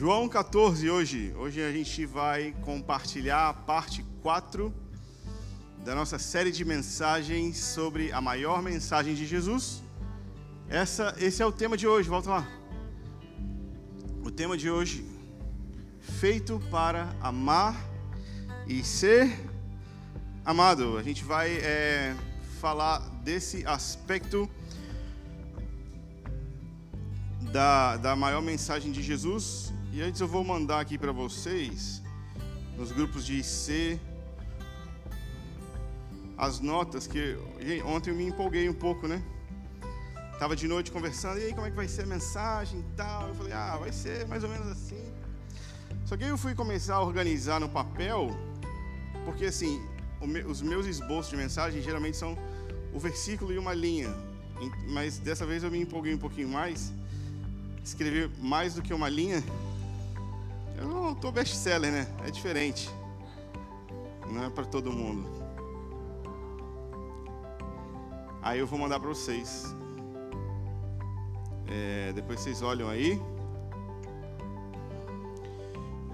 João 14 hoje. Hoje a gente vai compartilhar a parte 4 da nossa série de mensagens sobre a maior mensagem de Jesus. Essa, esse é o tema de hoje, volta lá. O tema de hoje, feito para amar e ser amado. A gente vai é, falar desse aspecto da, da maior mensagem de Jesus. E antes eu vou mandar aqui para vocês, nos grupos de IC, as notas que ontem eu me empolguei um pouco, né? Tava de noite conversando, e aí como é que vai ser a mensagem e tal? Eu falei, ah, vai ser mais ou menos assim. Só que aí eu fui começar a organizar no papel, porque assim, os meus esboços de mensagem geralmente são o versículo e uma linha. Mas dessa vez eu me empolguei um pouquinho mais. Escrever mais do que uma linha eu não estou best-seller, né? É diferente. Não é para todo mundo. Aí eu vou mandar para vocês. É, depois vocês olham aí.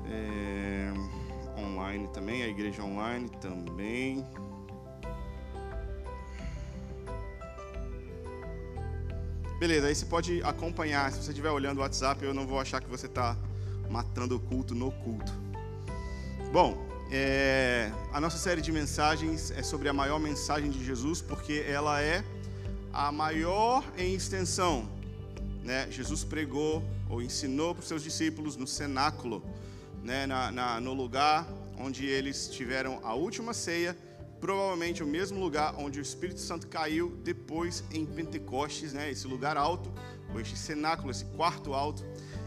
É, online também, a igreja online também. Beleza, aí você pode acompanhar. Se você estiver olhando o WhatsApp, eu não vou achar que você está matando o culto no culto. Bom, é, a nossa série de mensagens é sobre a maior mensagem de Jesus, porque ela é a maior em extensão. Né? Jesus pregou ou ensinou para os seus discípulos no cenáculo, né? na, na, no lugar onde eles tiveram a última ceia, provavelmente o mesmo lugar onde o Espírito Santo caiu depois em Pentecostes, né? esse lugar alto, ou este cenáculo, esse quarto alto.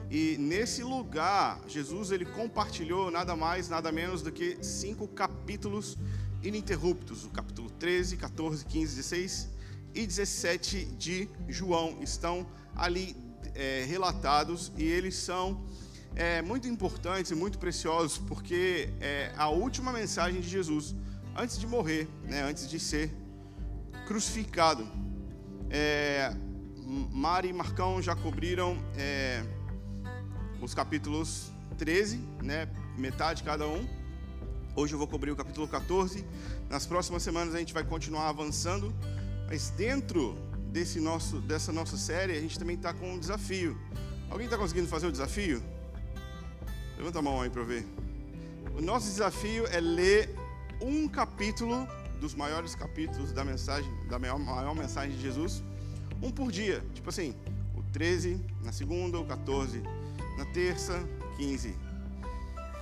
E nesse lugar, Jesus ele compartilhou nada mais, nada menos do que cinco capítulos ininterruptos: o capítulo 13, 14, 15, 16 e 17 de João estão ali é, relatados e eles são é, muito importantes e muito preciosos porque é a última mensagem de Jesus antes de morrer, né, antes de ser crucificado. É, Mari e Marcão já cobriram é, os capítulos 13, né, metade cada um. Hoje eu vou cobrir o capítulo 14. Nas próximas semanas a gente vai continuar avançando, mas dentro desse nosso, dessa nossa série a gente também está com um desafio. Alguém está conseguindo fazer o desafio? Levanta a mão aí para ver. O nosso desafio é ler um capítulo dos maiores capítulos da mensagem, da maior, maior mensagem de Jesus, um por dia. Tipo assim, o 13 na segunda, o 14 na terça, 15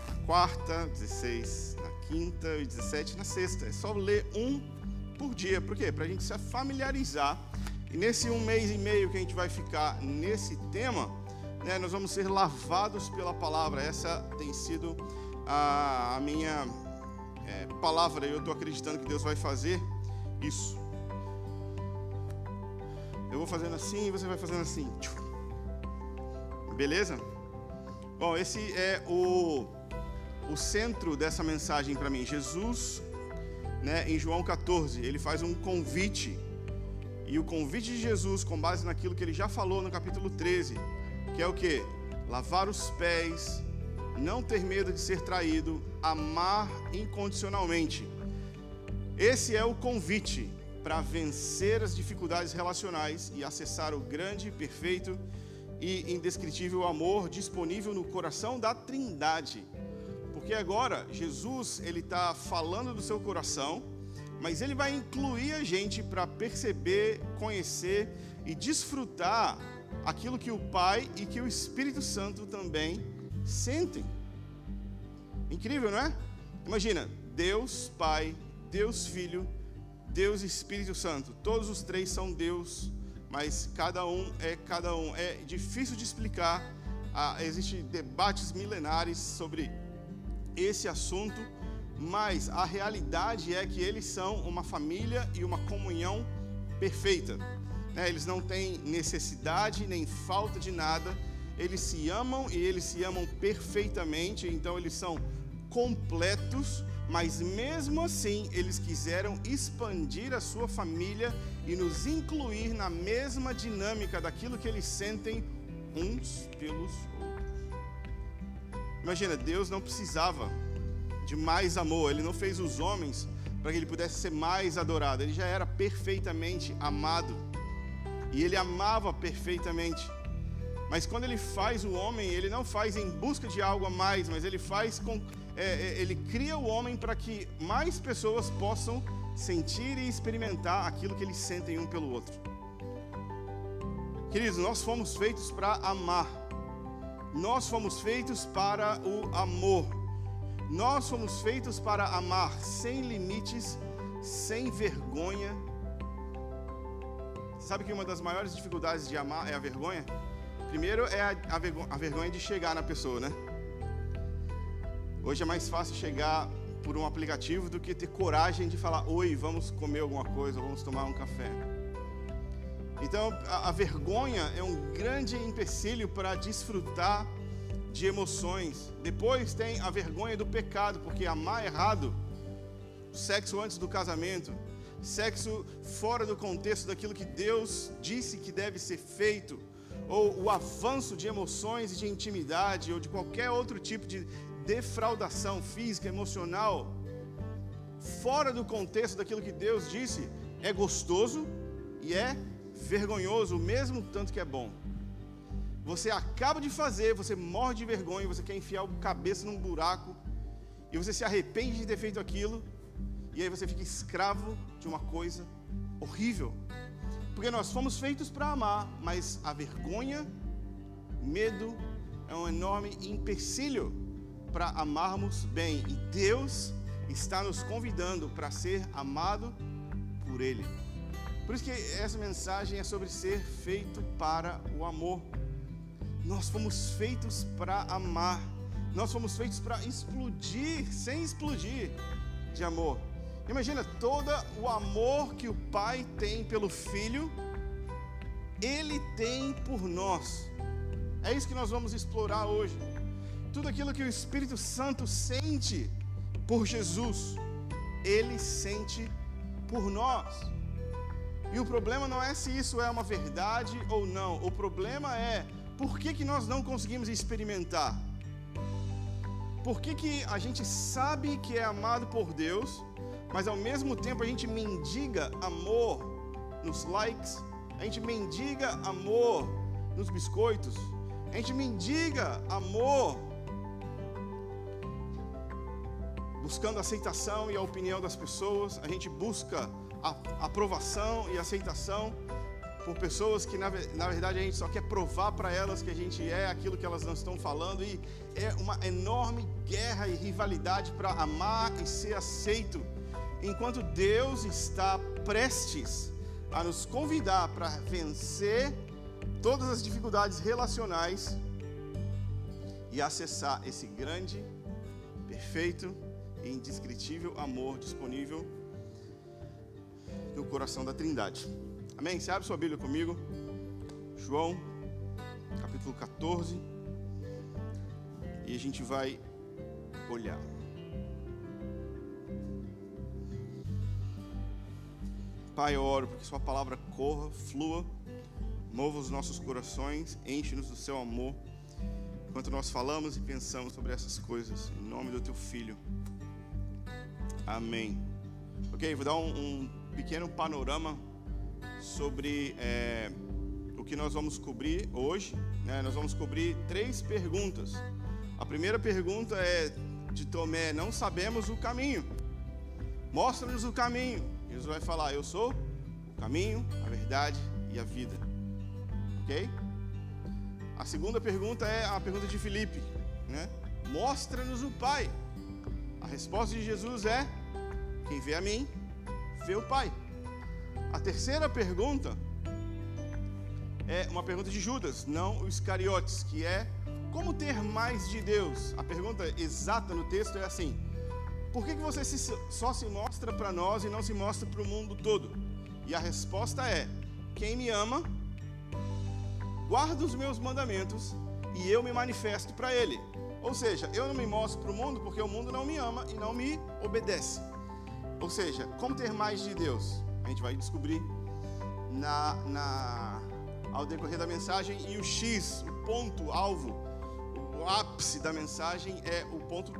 na quarta, 16 na quinta e 17 na sexta. É só ler um por dia. Por quê? Para a gente se familiarizar. E nesse um mês e meio que a gente vai ficar nesse tema, né, nós vamos ser lavados pela palavra. Essa tem sido a, a minha é, palavra. Eu estou acreditando que Deus vai fazer isso. Eu vou fazendo assim e você vai fazendo assim. Beleza? Bom, esse é o, o centro dessa mensagem para mim. Jesus, né, em João 14, ele faz um convite. E o convite de Jesus, com base naquilo que ele já falou no capítulo 13, que é o que? Lavar os pés, não ter medo de ser traído, amar incondicionalmente. Esse é o convite para vencer as dificuldades relacionais e acessar o grande, perfeito e indescritível amor disponível no coração da Trindade. Porque agora Jesus ele está falando do seu coração, mas ele vai incluir a gente para perceber, conhecer e desfrutar aquilo que o Pai e que o Espírito Santo também sentem. Incrível, não é? Imagina, Deus Pai, Deus Filho, Deus Espírito Santo, todos os três são Deus mas cada um é cada um. É difícil de explicar. Ah, Existem debates milenares sobre esse assunto, mas a realidade é que eles são uma família e uma comunhão perfeita. Né? Eles não têm necessidade nem falta de nada. Eles se amam e eles se amam perfeitamente. Então eles são completos mas mesmo assim eles quiseram expandir a sua família e nos incluir na mesma dinâmica daquilo que eles sentem uns pelos outros. Imagina, Deus não precisava de mais amor, Ele não fez os homens para que Ele pudesse ser mais adorado, Ele já era perfeitamente amado e Ele amava perfeitamente. Mas quando Ele faz o homem, Ele não faz em busca de algo a mais, mas Ele faz com, é, é Ele cria o homem para que mais pessoas possam sentir e experimentar aquilo que eles sentem um pelo outro. Queridos, nós fomos feitos para amar. Nós fomos feitos para o amor. Nós fomos feitos para amar sem limites, sem vergonha. Sabe que uma das maiores dificuldades de amar é a vergonha? Primeiro é a, a, vergonha, a vergonha de chegar na pessoa, né? Hoje é mais fácil chegar por um aplicativo do que ter coragem de falar: Oi, vamos comer alguma coisa, vamos tomar um café. Então, a, a vergonha é um grande empecilho para desfrutar de emoções. Depois tem a vergonha do pecado, porque amar errado, sexo antes do casamento, sexo fora do contexto daquilo que Deus disse que deve ser feito, ou o avanço de emoções e de intimidade, ou de qualquer outro tipo de defraudação física, emocional, fora do contexto daquilo que Deus disse, é gostoso e é vergonhoso, mesmo tanto que é bom. Você acaba de fazer, você morre de vergonha, você quer enfiar a cabeça num buraco, e você se arrepende de ter feito aquilo, e aí você fica escravo de uma coisa horrível. Porque nós fomos feitos para amar, mas a vergonha, medo, é um enorme empecilho para amarmos bem. E Deus está nos convidando para ser amado por Ele. Por isso que essa mensagem é sobre ser feito para o amor. Nós fomos feitos para amar. Nós fomos feitos para explodir, sem explodir de amor. Imagina todo o amor que o Pai tem pelo Filho, Ele tem por nós. É isso que nós vamos explorar hoje. Tudo aquilo que o Espírito Santo sente por Jesus, Ele sente por nós. E o problema não é se isso é uma verdade ou não. O problema é por que, que nós não conseguimos experimentar. Por que, que a gente sabe que é amado por Deus, mas ao mesmo tempo a gente mendiga amor nos likes, a gente mendiga amor nos biscoitos, a gente mendiga amor buscando aceitação e a opinião das pessoas, a gente busca a aprovação e aceitação por pessoas que na, na, verdade a gente só quer provar para elas que a gente é aquilo que elas não estão falando e é uma enorme guerra e rivalidade para amar e ser aceito, enquanto Deus está prestes a nos convidar para vencer todas as dificuldades relacionais e acessar esse grande, perfeito e indescritível amor disponível no coração da Trindade. Amém? Você abre sua Bíblia comigo. João, capítulo 14. E a gente vai olhar. Pai, eu oro porque Sua palavra corra, flua, mova os nossos corações, enche-nos do Seu amor, enquanto nós falamos e pensamos sobre essas coisas, em nome do Teu Filho. Amém. Ok, vou dar um, um pequeno panorama sobre é, o que nós vamos cobrir hoje. Né? Nós vamos cobrir três perguntas. A primeira pergunta é de Tomé: Não sabemos o caminho. Mostra-nos o caminho. Jesus vai falar: Eu sou o caminho, a verdade e a vida. Ok? A segunda pergunta é a pergunta de Filipe, né? Mostra-nos o Pai. A resposta de Jesus é: Quem vê a mim, vê o Pai. A terceira pergunta é uma pergunta de Judas, não o Iscariotes, que é como ter mais de Deus? A pergunta exata no texto é assim: por que, que você só se mostra para nós e não se mostra para o mundo todo? E a resposta é: quem me ama, guarda os meus mandamentos e eu me manifesto para ele. Ou seja, eu não me mostro para o mundo porque o mundo não me ama e não me obedece. Ou seja, como ter mais de Deus? A gente vai descobrir na, na, ao decorrer da mensagem. E o X, o ponto, alvo, o ápice da mensagem é o ponto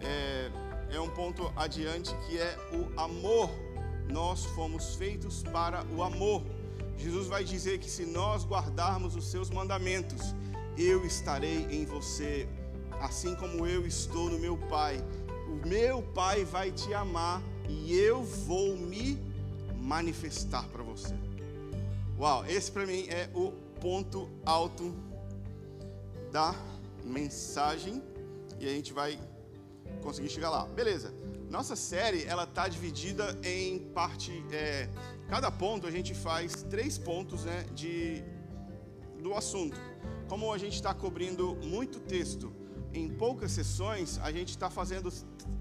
é, é um ponto adiante que é o amor. Nós fomos feitos para o amor. Jesus vai dizer que se nós guardarmos os seus mandamentos, eu estarei em você, assim como eu estou no meu Pai. O meu Pai vai te amar e eu vou me manifestar para você. Uau, esse para mim é o ponto alto da mensagem e a gente vai conseguir chegar lá. Beleza. Nossa série ela tá dividida em parte. É, cada ponto a gente faz três pontos né, de do assunto. Como a gente está cobrindo muito texto em poucas sessões, a gente está fazendo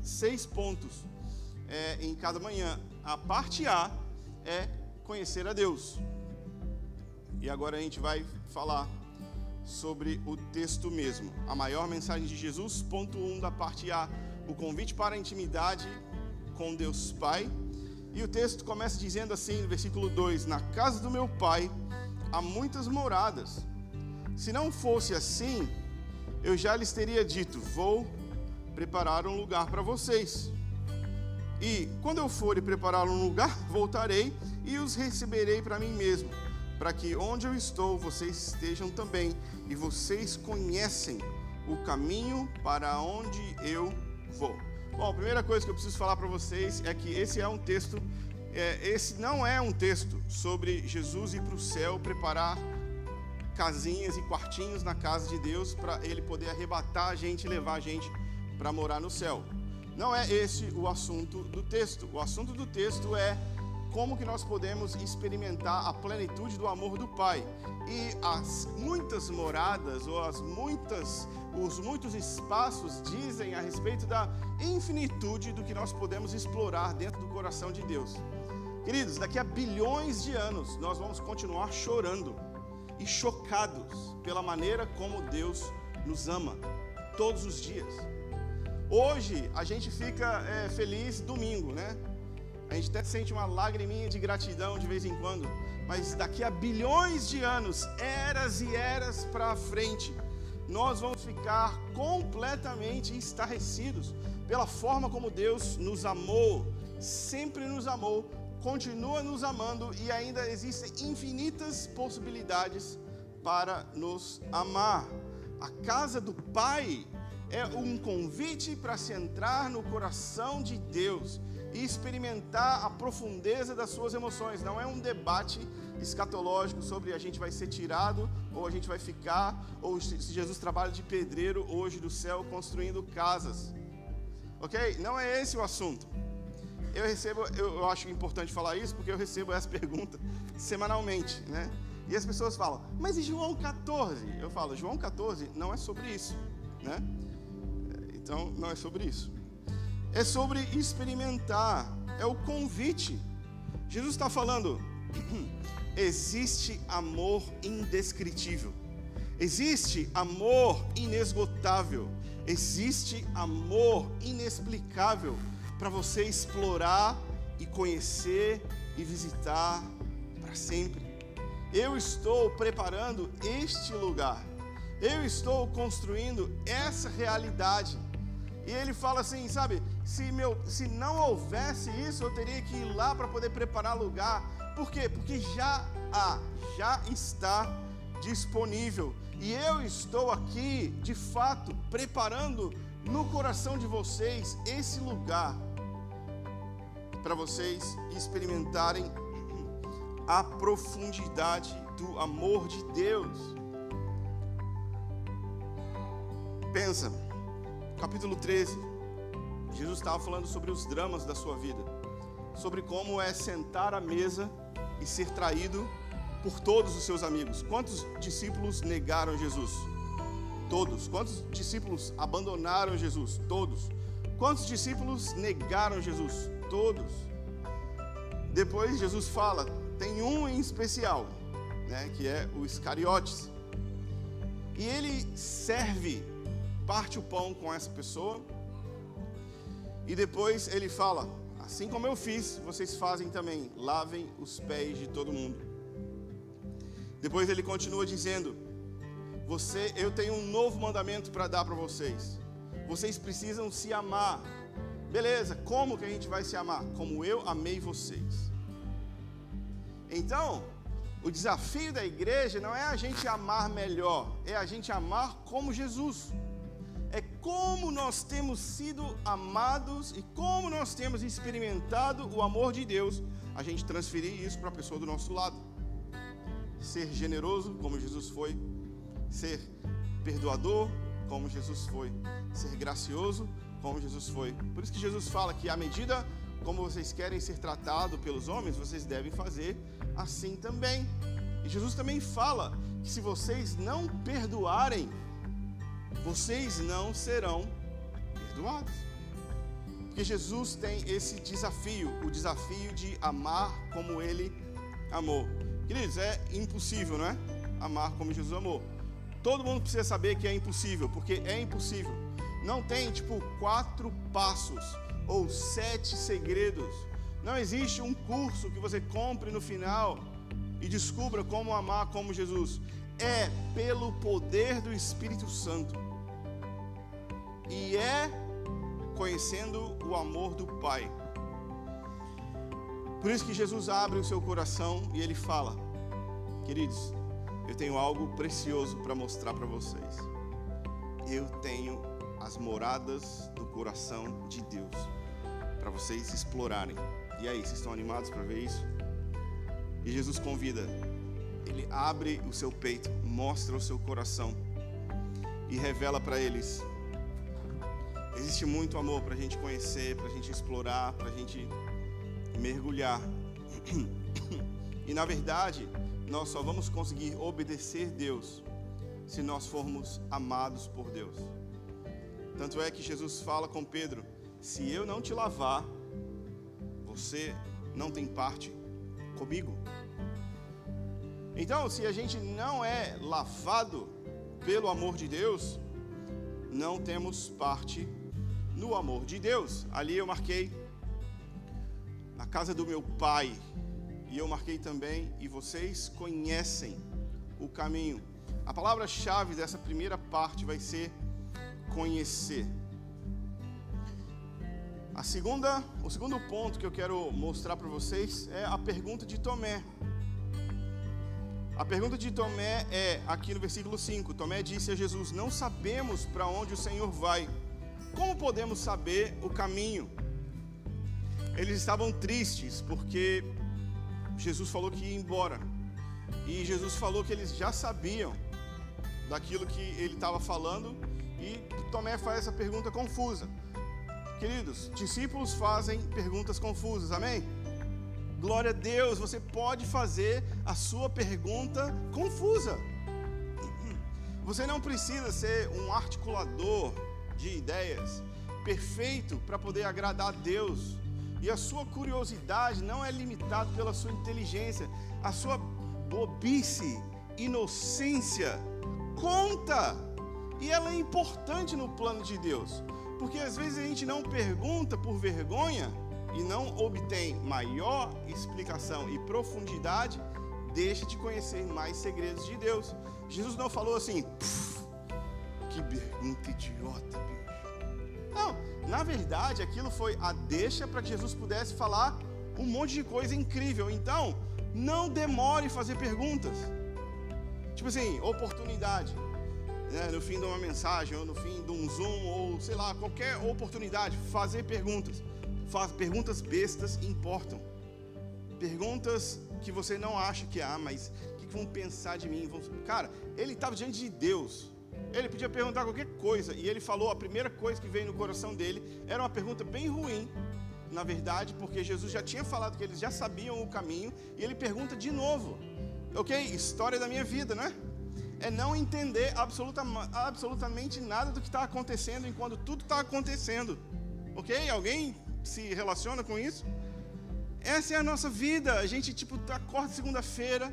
seis pontos é, em cada manhã. A parte A é conhecer a Deus. E agora a gente vai falar sobre o texto mesmo. A maior mensagem de Jesus, ponto 1 um da parte A, o convite para a intimidade com Deus Pai. E o texto começa dizendo assim, no versículo 2: Na casa do meu pai há muitas moradas. Se não fosse assim, eu já lhes teria dito: Vou preparar um lugar para vocês. E quando eu for e preparar um lugar, voltarei e os receberei para mim mesmo para que onde eu estou vocês estejam também, e vocês conhecem o caminho para onde eu vou. Bom, a primeira coisa que eu preciso falar para vocês é que esse é um texto, é, esse não é um texto sobre Jesus ir para o céu preparar casinhas e quartinhos na casa de Deus para ele poder arrebatar a gente e levar a gente para morar no céu. Não é esse o assunto do texto. O assunto do texto é como que nós podemos experimentar a plenitude do amor do Pai. E as muitas moradas ou as muitas os muitos espaços dizem a respeito da infinitude do que nós podemos explorar dentro do coração de Deus. Queridos, daqui a bilhões de anos nós vamos continuar chorando e chocados pela maneira como Deus nos ama todos os dias. Hoje a gente fica é, feliz domingo, né? A gente até sente uma lagriminha de gratidão de vez em quando, mas daqui a bilhões de anos, eras e eras para frente, nós vamos ficar completamente estarrecidos pela forma como Deus nos amou, sempre nos amou, continua nos amando e ainda existem infinitas possibilidades para nos amar. A casa do Pai é um convite para se entrar no coração de Deus e experimentar a profundeza das suas emoções. Não é um debate escatológico sobre a gente vai ser tirado ou a gente vai ficar, ou se Jesus trabalha de pedreiro hoje do céu construindo casas. Ok? Não é esse o assunto. Eu recebo, eu, acho importante falar isso porque eu recebo essa pergunta semanalmente, né? E as pessoas falam, mas e João 14? Eu falo, João 14 não é sobre isso, né? Então, não é sobre isso é sobre experimentar, é o convite. Jesus está falando, existe amor indescritível, existe amor inesgotável, existe amor inexplicável para você explorar e conhecer e visitar para sempre. Eu estou preparando este lugar, eu estou construindo essa realidade. E ele fala assim, sabe? Se, meu, se não houvesse isso, eu teria que ir lá para poder preparar lugar. Por quê? Porque já há, já está disponível. E eu estou aqui, de fato, preparando no coração de vocês esse lugar para vocês experimentarem a profundidade do amor de Deus. Pensa, capítulo 13 Jesus estava falando sobre os dramas da sua vida, sobre como é sentar à mesa e ser traído por todos os seus amigos. Quantos discípulos negaram Jesus? Todos. Quantos discípulos abandonaram Jesus? Todos. Quantos discípulos negaram Jesus? Todos. Depois Jesus fala, tem um em especial, né, que é o Iscariotes. E ele serve, parte o pão com essa pessoa e depois ele fala: Assim como eu fiz, vocês fazem também, lavem os pés de todo mundo. Depois ele continua dizendo: Você, eu tenho um novo mandamento para dar para vocês. Vocês precisam se amar. Beleza, como que a gente vai se amar? Como eu amei vocês. Então, o desafio da igreja não é a gente amar melhor, é a gente amar como Jesus. É como nós temos sido amados e como nós temos experimentado o amor de Deus, a gente transferir isso para a pessoa do nosso lado. Ser generoso, como Jesus foi, ser perdoador, como Jesus foi, ser gracioso, como Jesus foi. Por isso que Jesus fala que à medida como vocês querem ser tratados pelos homens, vocês devem fazer assim também. E Jesus também fala que se vocês não perdoarem, vocês não serão perdoados. Porque Jesus tem esse desafio, o desafio de amar como ele amou. Queridos, é impossível, não é? Amar como Jesus amou. Todo mundo precisa saber que é impossível, porque é impossível. Não tem tipo quatro passos ou sete segredos. Não existe um curso que você compre no final e descubra como amar como Jesus. É pelo poder do Espírito Santo. E é conhecendo o amor do Pai. Por isso que Jesus abre o seu coração e ele fala: Queridos, eu tenho algo precioso para mostrar para vocês. Eu tenho as moradas do coração de Deus para vocês explorarem. E aí, vocês estão animados para ver isso? E Jesus convida, ele abre o seu peito, mostra o seu coração e revela para eles. Existe muito amor para a gente conhecer, para a gente explorar, para a gente mergulhar. E na verdade, nós só vamos conseguir obedecer Deus se nós formos amados por Deus. Tanto é que Jesus fala com Pedro: se eu não te lavar, você não tem parte comigo. Então, se a gente não é lavado pelo amor de Deus, não temos parte no amor de Deus. Ali eu marquei na casa do meu pai, e eu marquei também, e vocês conhecem o caminho. A palavra-chave dessa primeira parte vai ser conhecer. A segunda, o segundo ponto que eu quero mostrar para vocês é a pergunta de Tomé. A pergunta de Tomé é aqui no versículo 5. Tomé disse a Jesus: Não sabemos para onde o Senhor vai. Como podemos saber o caminho? Eles estavam tristes porque Jesus falou que ia embora. E Jesus falou que eles já sabiam daquilo que ele estava falando. E Tomé faz essa pergunta confusa. Queridos, discípulos fazem perguntas confusas, amém? Glória a Deus, você pode fazer a sua pergunta confusa. Você não precisa ser um articulador de ideias perfeito para poder agradar a Deus. E a sua curiosidade não é limitada pela sua inteligência, a sua bobice, inocência conta. E ela é importante no plano de Deus. Porque às vezes a gente não pergunta por vergonha e não obtém maior explicação e profundidade, deixa de conhecer mais segredos de Deus. Jesus não falou assim, que pergunta idiota, bicho. Não, na verdade aquilo foi a deixa para que Jesus pudesse falar um monte de coisa incrível. Então, não demore em fazer perguntas. Tipo assim, oportunidade né, no fim de uma mensagem, ou no fim de um Zoom, ou sei lá, qualquer oportunidade, fazer perguntas. Faz, perguntas bestas importam. Perguntas que você não acha que há, mas o que vão pensar de mim? Cara, ele estava diante de Deus. Ele podia perguntar qualquer coisa, e ele falou a primeira coisa que veio no coração dele era uma pergunta bem ruim, na verdade, porque Jesus já tinha falado que eles já sabiam o caminho, e ele pergunta de novo. Ok, história da minha vida, né? é não entender absoluta, absolutamente nada do que está acontecendo enquanto tudo está acontecendo. Ok? Alguém se relaciona com isso? Essa é a nossa vida. A gente tipo acorda segunda-feira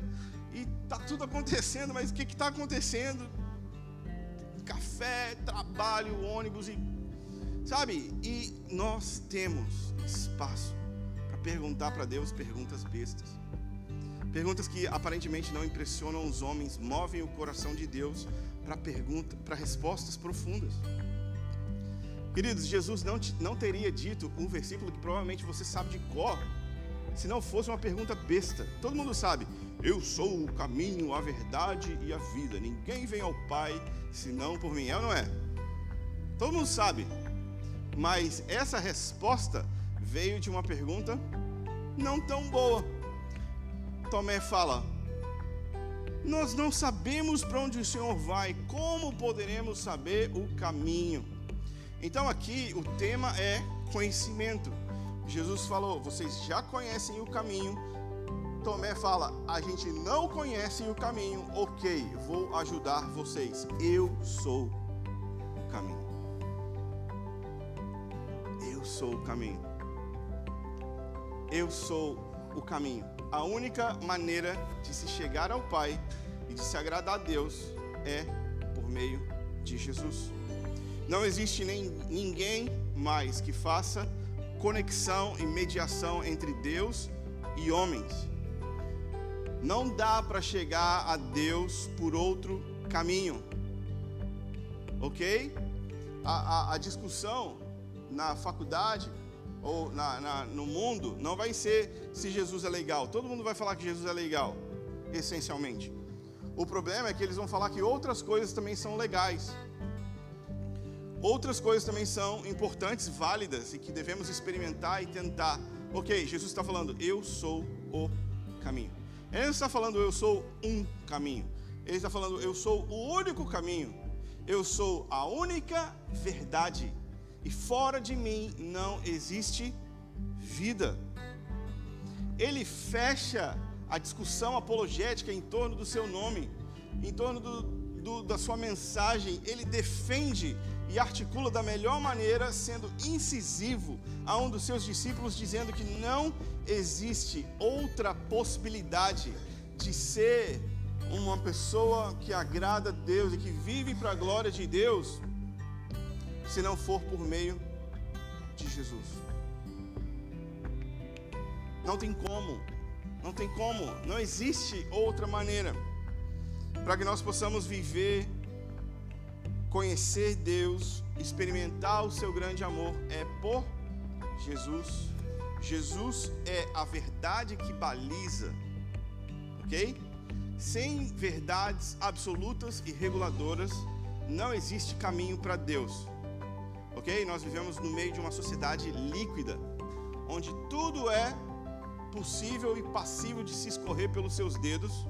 e tá tudo acontecendo, mas o que está acontecendo? Café, trabalho, ônibus e sabe? E nós temos espaço para perguntar para Deus perguntas bestas Perguntas que aparentemente não impressionam os homens, movem o coração de Deus para pergunta, para respostas profundas. Queridos, Jesus não, não teria dito um versículo que provavelmente você sabe de cor, se não fosse uma pergunta besta. Todo mundo sabe, eu sou o caminho, a verdade e a vida. Ninguém vem ao Pai senão por mim. É ou não é? Todo mundo sabe. Mas essa resposta veio de uma pergunta não tão boa. Tomé fala: Nós não sabemos para onde o Senhor vai, como poderemos saber o caminho? Então aqui o tema é conhecimento. Jesus falou: Vocês já conhecem o caminho. Tomé fala: A gente não conhece o caminho. Ok, vou ajudar vocês. Eu sou o caminho sou o caminho. Eu sou o caminho. A única maneira de se chegar ao Pai e de se agradar a Deus é por meio de Jesus. Não existe nem ninguém mais que faça conexão e mediação entre Deus e homens. Não dá para chegar a Deus por outro caminho. Ok? A, a, a discussão na faculdade ou na, na, no mundo não vai ser se Jesus é legal. Todo mundo vai falar que Jesus é legal, essencialmente. O problema é que eles vão falar que outras coisas também são legais. Outras coisas também são importantes, válidas e que devemos experimentar e tentar. Ok, Jesus está falando, eu sou o caminho. Ele está falando, eu sou um caminho. Ele está falando, eu sou o único caminho. Eu sou a única verdade e fora de mim não existe vida. Ele fecha a discussão apologética em torno do seu nome, em torno do, do, da sua mensagem. Ele defende e articula da melhor maneira, sendo incisivo a um dos seus discípulos, dizendo que não existe outra possibilidade de ser uma pessoa que agrada a Deus e que vive para a glória de Deus se não for por meio de Jesus. Não tem como, não tem como, não existe outra maneira para que nós possamos viver, conhecer Deus, experimentar o seu grande amor, é por Jesus. Jesus é a verdade que baliza, ok? Sem verdades absolutas e reguladoras, não existe caminho para Deus ok? Nós vivemos no meio de uma sociedade líquida, onde tudo é possível e passível de se escorrer pelos seus dedos,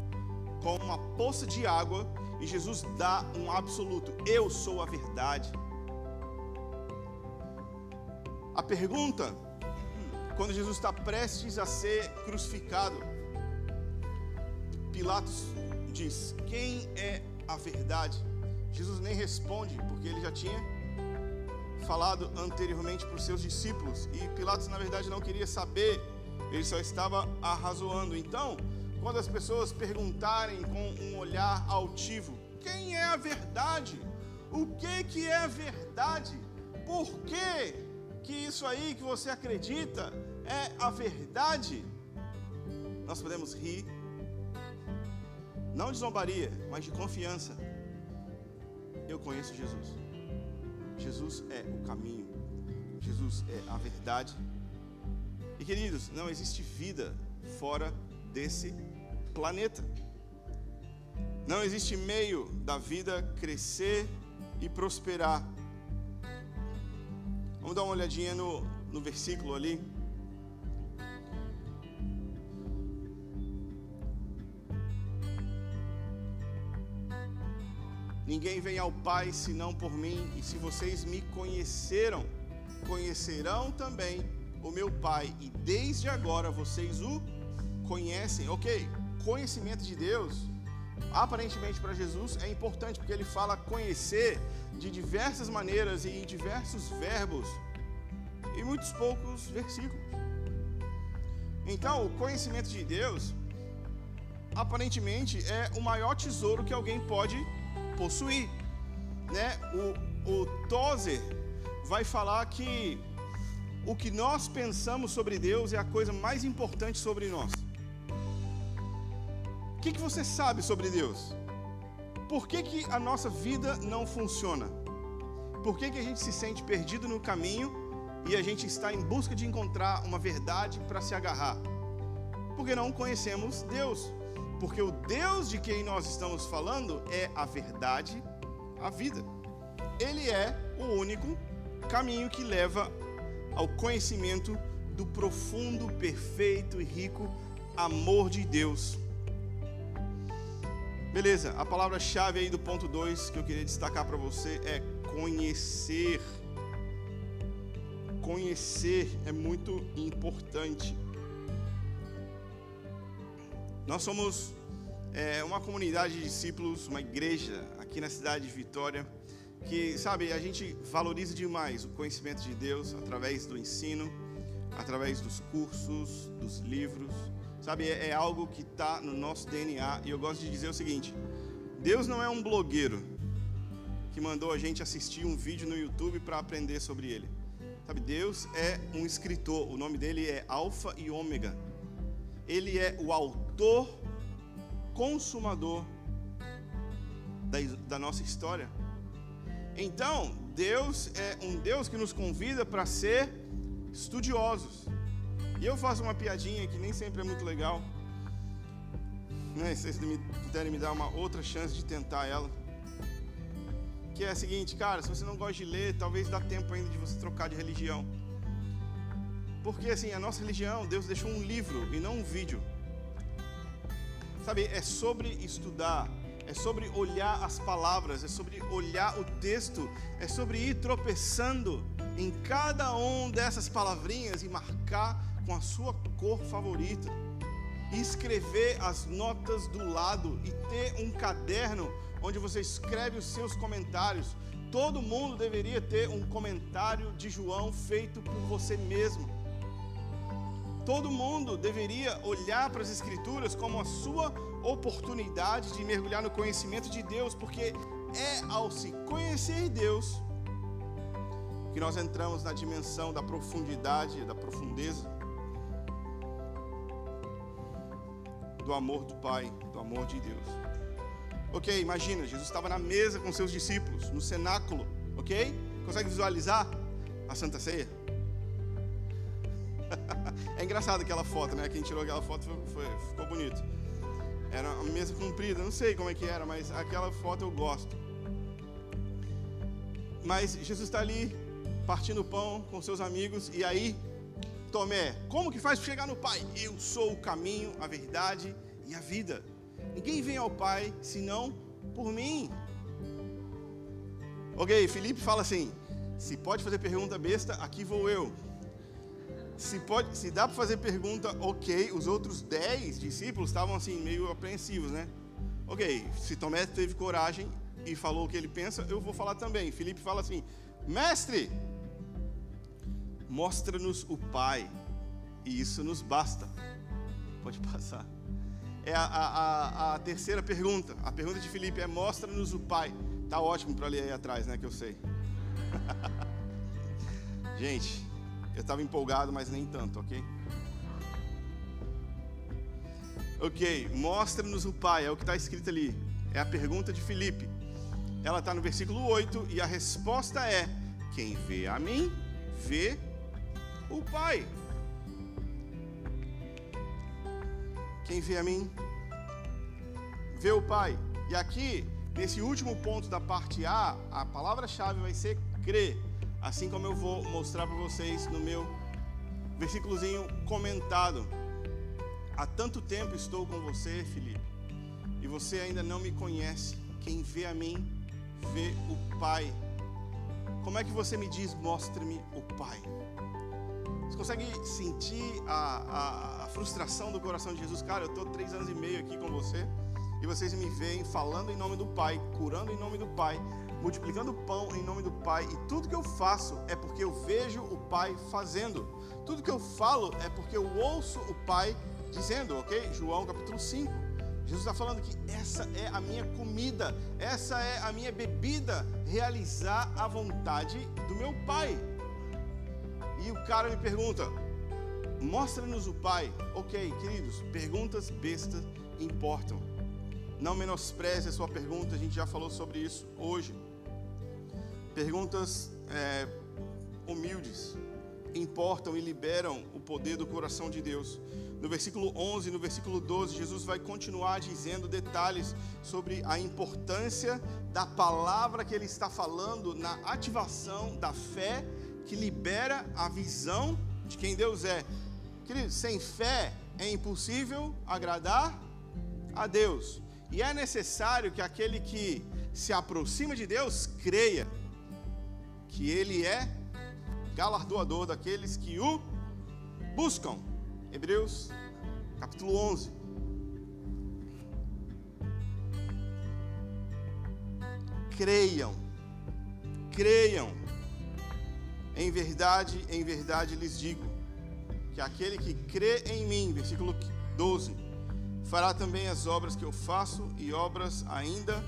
como uma poça de água, e Jesus dá um absoluto: Eu sou a verdade. A pergunta, quando Jesus está prestes a ser crucificado, Pilatos diz: Quem é a verdade? Jesus nem responde, porque ele já tinha falado anteriormente para os seus discípulos. E Pilatos, na verdade, não queria saber, ele só estava arrazoando. Então, quando as pessoas perguntarem com um olhar altivo: quem é a verdade? O que, que é verdade? Por que, que isso aí que você acredita é a verdade? Nós podemos rir, não de zombaria, mas de confiança. Eu conheço Jesus. Jesus é o caminho, Jesus é a verdade. E queridos, não existe vida fora desse planeta. Não existe meio da vida crescer e prosperar. Vamos dar uma olhadinha no, no versículo ali. Ninguém vem ao Pai senão por mim, e se vocês me conheceram, conhecerão também o meu Pai, e desde agora vocês o conhecem. Ok, conhecimento de Deus, aparentemente para Jesus é importante, porque ele fala conhecer de diversas maneiras e em diversos verbos, e muitos poucos versículos. Então, o conhecimento de Deus, aparentemente, é o maior tesouro que alguém pode possuir. Né? O, o Tozer vai falar que o que nós pensamos sobre Deus é a coisa mais importante sobre nós. Que, que você sabe sobre Deus? Por que, que a nossa vida não funciona? Por que, que a gente se sente perdido no caminho e a gente está em busca de encontrar uma verdade para se agarrar? Porque não conhecemos Deus. Porque o Deus de quem nós estamos falando é a verdade, a vida. Ele é o único caminho que leva ao conhecimento do profundo, perfeito e rico amor de Deus. Beleza, a palavra-chave aí do ponto 2 que eu queria destacar para você é conhecer. Conhecer é muito importante. Nós somos é, uma comunidade de discípulos, uma igreja aqui na cidade de Vitória, que, sabe, a gente valoriza demais o conhecimento de Deus através do ensino, através dos cursos, dos livros. Sabe, é, é algo que está no nosso DNA. E eu gosto de dizer o seguinte: Deus não é um blogueiro que mandou a gente assistir um vídeo no YouTube para aprender sobre ele. Sabe, Deus é um escritor. O nome dele é Alfa e Ômega. Ele é o autor, consumador da, da nossa história. Então, Deus é um Deus que nos convida para ser estudiosos. E eu faço uma piadinha que nem sempre é muito legal. Né? Se vocês puderem me dar uma outra chance de tentar ela. Que é a seguinte, cara, se você não gosta de ler, talvez dá tempo ainda de você trocar de religião. Porque assim, a nossa religião, Deus deixou um livro e não um vídeo. Sabe, é sobre estudar, é sobre olhar as palavras, é sobre olhar o texto, é sobre ir tropeçando em cada um dessas palavrinhas e marcar com a sua cor favorita. Escrever as notas do lado e ter um caderno onde você escreve os seus comentários. Todo mundo deveria ter um comentário de João feito por você mesmo. Todo mundo deveria olhar para as Escrituras como a sua oportunidade de mergulhar no conhecimento de Deus, porque é ao se conhecer Deus que nós entramos na dimensão da profundidade, da profundeza do amor do Pai, do amor de Deus. Ok, imagina, Jesus estava na mesa com seus discípulos, no cenáculo, ok? Consegue visualizar a Santa Ceia? é engraçado aquela foto, né? Quem tirou aquela foto foi, foi, ficou bonito. Era uma mesa comprida, não sei como é que era, mas aquela foto eu gosto. Mas Jesus está ali partindo pão com seus amigos e aí Tomé, como que faz para chegar no Pai? Eu sou o caminho, a verdade e a vida. Ninguém vem ao Pai senão por mim. Ok, Felipe fala assim: se pode fazer pergunta besta, aqui vou eu. Se, pode, se dá para fazer pergunta, ok. Os outros dez discípulos estavam assim, meio apreensivos, né? Ok, se Tomé teve coragem e falou o que ele pensa, eu vou falar também. Felipe fala assim: Mestre, mostra-nos o Pai, e isso nos basta. Pode passar. É a, a, a, terceira pergunta. A pergunta de Felipe é: mostra-nos o Pai. Tá ótimo para ler aí atrás, né? Que eu sei. Gente, eu estava empolgado, mas nem tanto, ok? Ok, mostra-nos o Pai, é o que está escrito ali. É a pergunta de Filipe. Ela está no versículo 8 e a resposta é: Quem vê a mim, vê o Pai. Quem vê a mim, vê o Pai. E aqui, nesse último ponto da parte A, a palavra-chave vai ser crer assim como eu vou mostrar para vocês no meu versículozinho comentado. Há tanto tempo estou com você, Felipe, e você ainda não me conhece. Quem vê a mim, vê o Pai. Como é que você me diz, mostre-me o Pai? Você consegue sentir a, a, a, frustração do coração de Jesus? Cara, eu estou três anos e meio aqui com você e vocês me veem falando em nome do Pai, curando em nome do Pai, multiplicando pão em nome do Pai, e tudo que eu faço é porque eu vejo o Pai fazendo. Tudo que eu falo é porque eu ouço o Pai dizendo, ok? João capítulo 5. Jesus está falando que essa é a minha comida, essa é a minha bebida, realizar a vontade do meu Pai. E o cara me pergunta: mostra-nos o Pai. Ok, queridos, perguntas bestas importam. Não menospreze a sua pergunta, a gente já falou sobre isso hoje. Perguntas é, humildes importam e liberam o poder do coração de Deus. No versículo 11 e no versículo 12, Jesus vai continuar dizendo detalhes sobre a importância da palavra que ele está falando na ativação da fé que libera a visão de quem Deus é. Querido, sem fé é impossível agradar a Deus. E é necessário que aquele que se aproxima de Deus creia que Ele é galardoador daqueles que o buscam. Hebreus capítulo 11. Creiam, creiam, em verdade, em verdade lhes digo, que aquele que crê em mim, versículo 12, fará também as obras que eu faço e obras ainda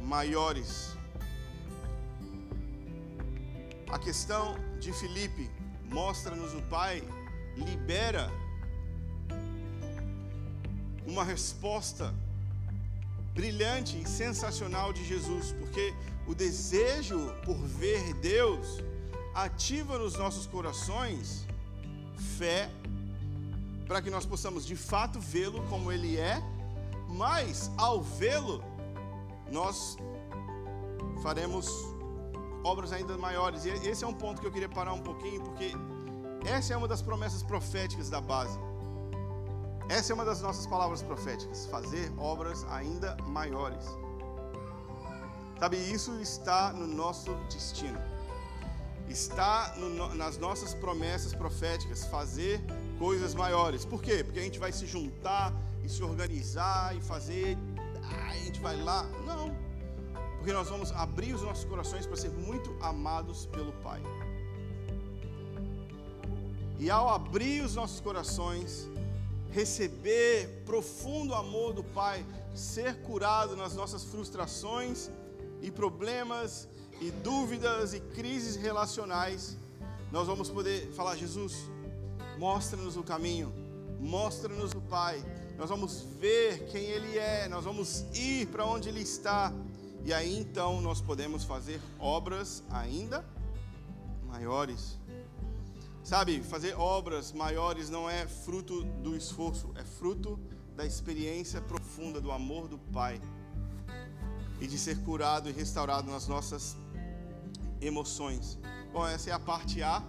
maiores. A questão de Filipe mostra-nos o Pai libera uma resposta brilhante e sensacional de Jesus, porque o desejo por ver Deus ativa nos nossos corações fé para que nós possamos de fato vê-lo como ele é, mas ao vê-lo, nós faremos obras ainda maiores. E esse é um ponto que eu queria parar um pouquinho, porque essa é uma das promessas proféticas da base. Essa é uma das nossas palavras proféticas: fazer obras ainda maiores. Sabe, isso está no nosso destino, está no, nas nossas promessas proféticas: fazer coisas maiores. Por quê? Porque a gente vai se juntar e se organizar e fazer, a gente vai lá. Não. Porque nós vamos abrir os nossos corações para ser muito amados pelo Pai. E ao abrir os nossos corações, receber profundo amor do Pai, ser curado nas nossas frustrações e problemas e dúvidas e crises relacionais, nós vamos poder falar: Jesus, Mostra-nos o caminho, mostra-nos o Pai. Nós vamos ver quem Ele é, nós vamos ir para onde Ele está. E aí então nós podemos fazer obras ainda maiores. Sabe, fazer obras maiores não é fruto do esforço, é fruto da experiência profunda do amor do Pai e de ser curado e restaurado nas nossas emoções. Bom, essa é a parte A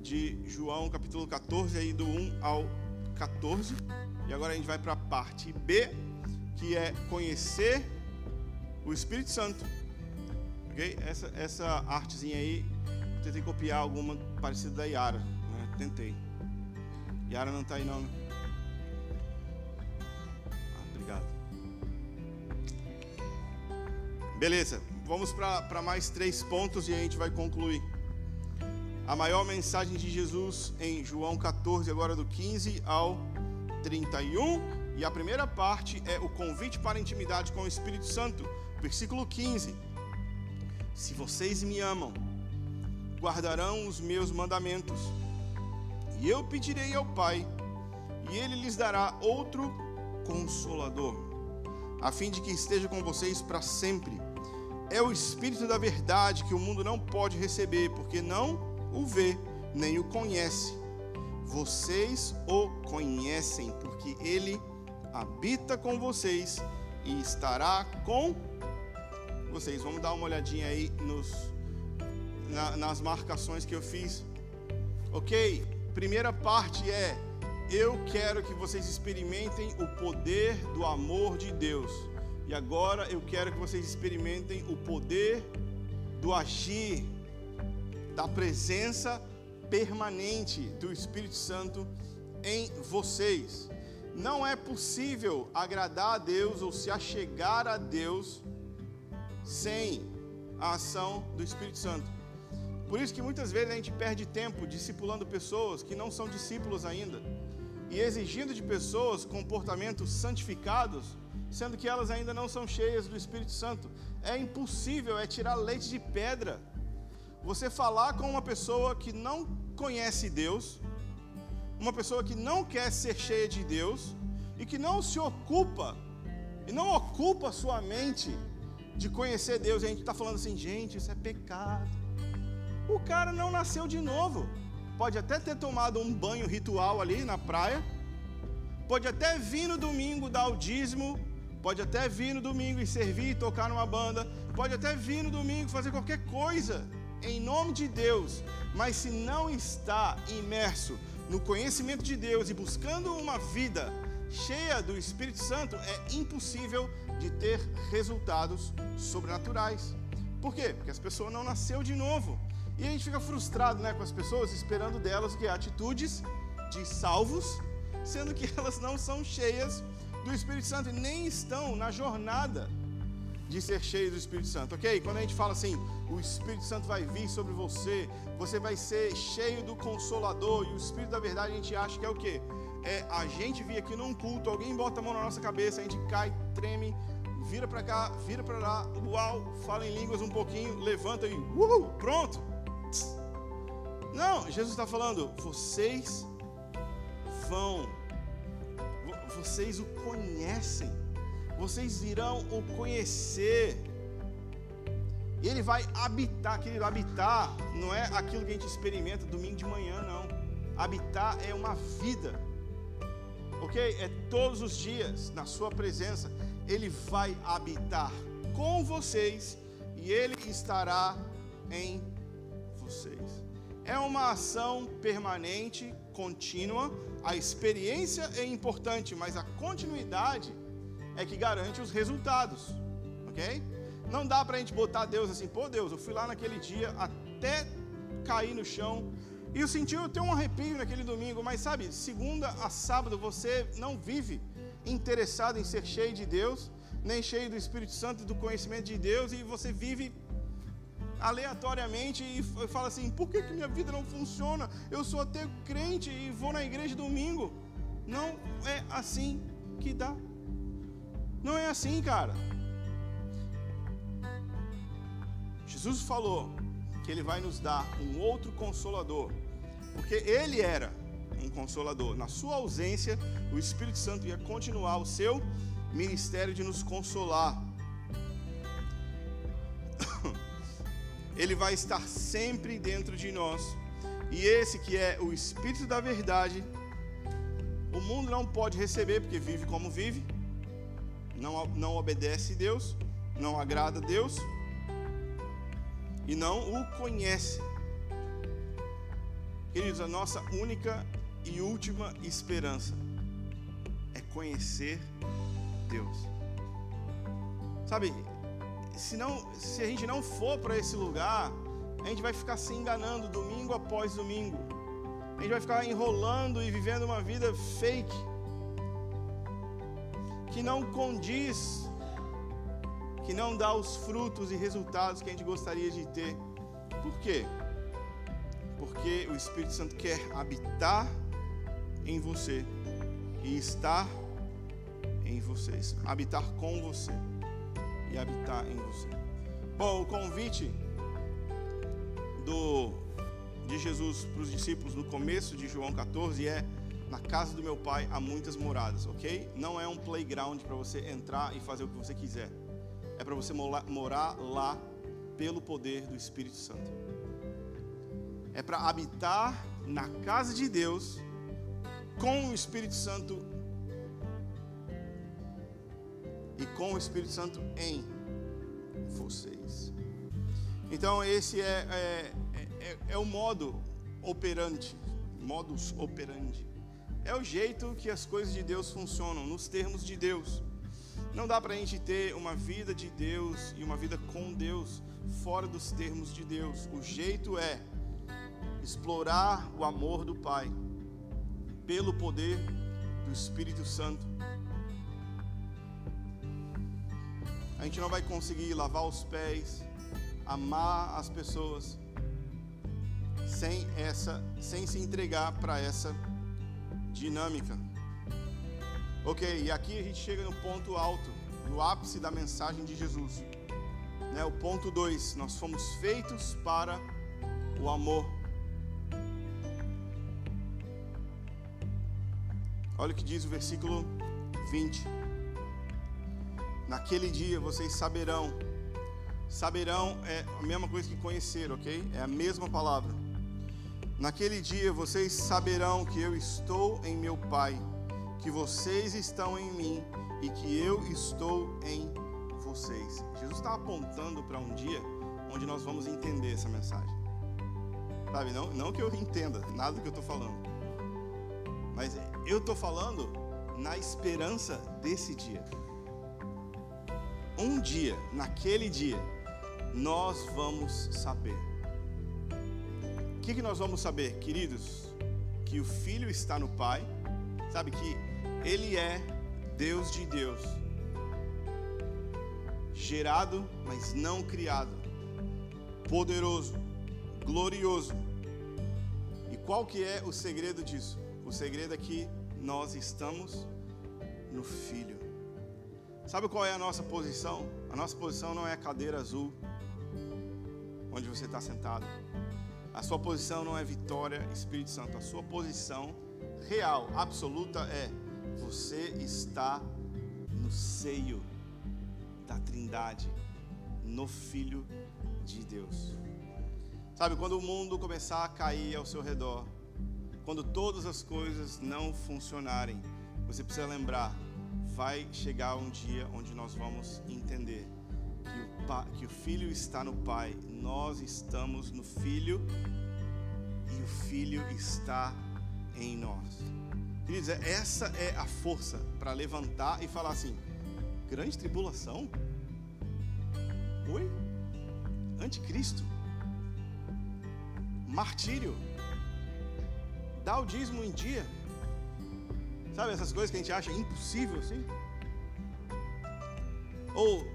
de João capítulo 14, aí do 1 ao 14. E agora a gente vai para a parte B, que é conhecer o Espírito Santo. Ok? Essa, essa artezinha aí, tentei copiar alguma parecida da Yara. Né? Tentei. Yara não está aí não. Né? Beleza, vamos para mais três pontos e a gente vai concluir a maior mensagem de Jesus em João 14, agora do 15 ao 31. E a primeira parte é o convite para a intimidade com o Espírito Santo, versículo 15. Se vocês me amam, guardarão os meus mandamentos, e eu pedirei ao Pai, e ele lhes dará outro consolador, a fim de que esteja com vocês para sempre. É o Espírito da verdade que o mundo não pode receber, porque não o vê, nem o conhece. Vocês o conhecem, porque ele habita com vocês e estará com vocês. Vamos dar uma olhadinha aí nos, na, nas marcações que eu fiz. Ok? Primeira parte é: eu quero que vocês experimentem o poder do amor de Deus. E agora eu quero que vocês experimentem o poder do agir da presença permanente do Espírito Santo em vocês. Não é possível agradar a Deus ou se achegar a Deus sem a ação do Espírito Santo. Por isso que muitas vezes a gente perde tempo discipulando pessoas que não são discípulos ainda e exigindo de pessoas comportamentos santificados, sendo que elas ainda não são cheias do Espírito Santo. É impossível, é tirar leite de pedra você falar com uma pessoa que não conhece Deus, uma pessoa que não quer ser cheia de Deus e que não se ocupa E não ocupa sua mente de conhecer Deus. E a gente está falando assim, gente, isso é pecado. O cara não nasceu de novo. Pode até ter tomado um banho ritual ali na praia. Pode até vir no domingo dar o dízimo. Pode até vir no domingo e servir e tocar numa banda. Pode até vir no domingo fazer qualquer coisa em nome de Deus. Mas se não está imerso no conhecimento de Deus e buscando uma vida cheia do Espírito Santo, é impossível de ter resultados sobrenaturais. Por quê? Porque as pessoas não nasceu de novo. E a gente fica frustrado né, com as pessoas, esperando delas que atitudes de salvos, sendo que elas não são cheias do Espírito Santo e nem estão na jornada de ser cheio do Espírito Santo, ok? Quando a gente fala assim, o Espírito Santo vai vir sobre você, você vai ser cheio do Consolador e o Espírito da Verdade, a gente acha que é o quê? É a gente vir aqui num culto, alguém bota a mão na nossa cabeça, a gente cai, treme, vira para cá, vira para lá, uau, fala em línguas um pouquinho, levanta e uhul, pronto. Não, Jesus está falando, vocês vão, vocês o conhecem vocês irão o conhecer. Ele vai habitar, querido, habitar não é aquilo que a gente experimenta domingo de manhã, não. Habitar é uma vida, ok? É todos os dias na Sua presença. Ele vai habitar com vocês e Ele estará em vocês. É uma ação permanente, contínua. A experiência é importante, mas a continuidade é que garante os resultados, ok? Não dá para a gente botar Deus assim, pô Deus, eu fui lá naquele dia até cair no chão e eu senti eu ter um arrepio naquele domingo, mas sabe, segunda a sábado você não vive interessado em ser cheio de Deus, nem cheio do Espírito Santo e do conhecimento de Deus e você vive aleatoriamente e fala assim: por que, que minha vida não funciona? Eu sou até crente e vou na igreja domingo. Não é assim que dá. Não é assim, cara. Jesus falou que ele vai nos dar um outro consolador, porque ele era um consolador. Na sua ausência, o Espírito Santo ia continuar o seu ministério de nos consolar. Ele vai estar sempre dentro de nós. E esse que é o Espírito da verdade, o mundo não pode receber porque vive como vive não, não obedece Deus, não agrada Deus e não o conhece. Queridos, a nossa única e última esperança é conhecer Deus. Sabe, se, não, se a gente não for para esse lugar, a gente vai ficar se enganando domingo após domingo. A gente vai ficar enrolando e vivendo uma vida fake que não condiz, que não dá os frutos e resultados que a gente gostaria de ter. Por quê? Porque o Espírito Santo quer habitar em você e estar em vocês, habitar com você e habitar em você. Bom, o convite do de Jesus para os discípulos no começo de João 14 é na casa do meu pai há muitas moradas, ok? Não é um playground para você entrar e fazer o que você quiser. É para você morar lá pelo poder do Espírito Santo. É para habitar na casa de Deus com o Espírito Santo e com o Espírito Santo em vocês. Então esse é, é, é, é o modo operante, modus operandi é o jeito que as coisas de Deus funcionam, nos termos de Deus. Não dá para a gente ter uma vida de Deus e uma vida com Deus fora dos termos de Deus. O jeito é explorar o amor do Pai pelo poder do Espírito Santo. A gente não vai conseguir lavar os pés, amar as pessoas sem essa, sem se entregar para essa dinâmica. Ok, e aqui a gente chega no ponto alto, no ápice da mensagem de Jesus. Né, o ponto 2: nós fomos feitos para o amor. Olha o que diz o versículo 20. Naquele dia vocês saberão. Saberão é a mesma coisa que conhecer, ok? É a mesma palavra. Naquele dia vocês saberão que eu estou em meu Pai, que vocês estão em mim e que eu estou em vocês. Jesus está apontando para um dia onde nós vamos entender essa mensagem. Sabe? Não, não que eu entenda nada do que eu estou falando, mas eu estou falando na esperança desse dia. Um dia, naquele dia, nós vamos saber. O que, que nós vamos saber, queridos? Que o Filho está no Pai, sabe? Que Ele é Deus de Deus, gerado, mas não criado, poderoso, glorioso. E qual que é o segredo disso? O segredo é que nós estamos no Filho. Sabe qual é a nossa posição? A nossa posição não é a cadeira azul, onde você está sentado. A sua posição não é vitória, Espírito Santo. A sua posição real, absoluta é: você está no seio da Trindade, no Filho de Deus. Sabe, quando o mundo começar a cair ao seu redor, quando todas as coisas não funcionarem, você precisa lembrar vai chegar um dia onde nós vamos entender que o, que o Filho está no Pai, nós estamos no Filho e o Filho está em nós. Queridos, essa é a força para levantar e falar assim: grande tribulação? Oi? Anticristo? Martírio? Dá o dízimo em dia? Sabe essas coisas que a gente acha impossível assim? Ou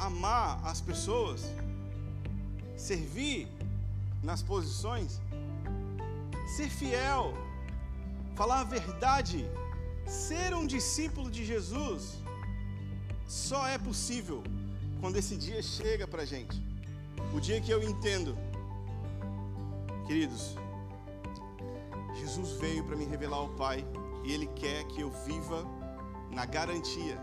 amar as pessoas, servir nas posições, ser fiel, falar a verdade, ser um discípulo de Jesus, só é possível quando esse dia chega para gente. O dia que eu entendo, queridos, Jesus veio para me revelar o Pai e Ele quer que eu viva na garantia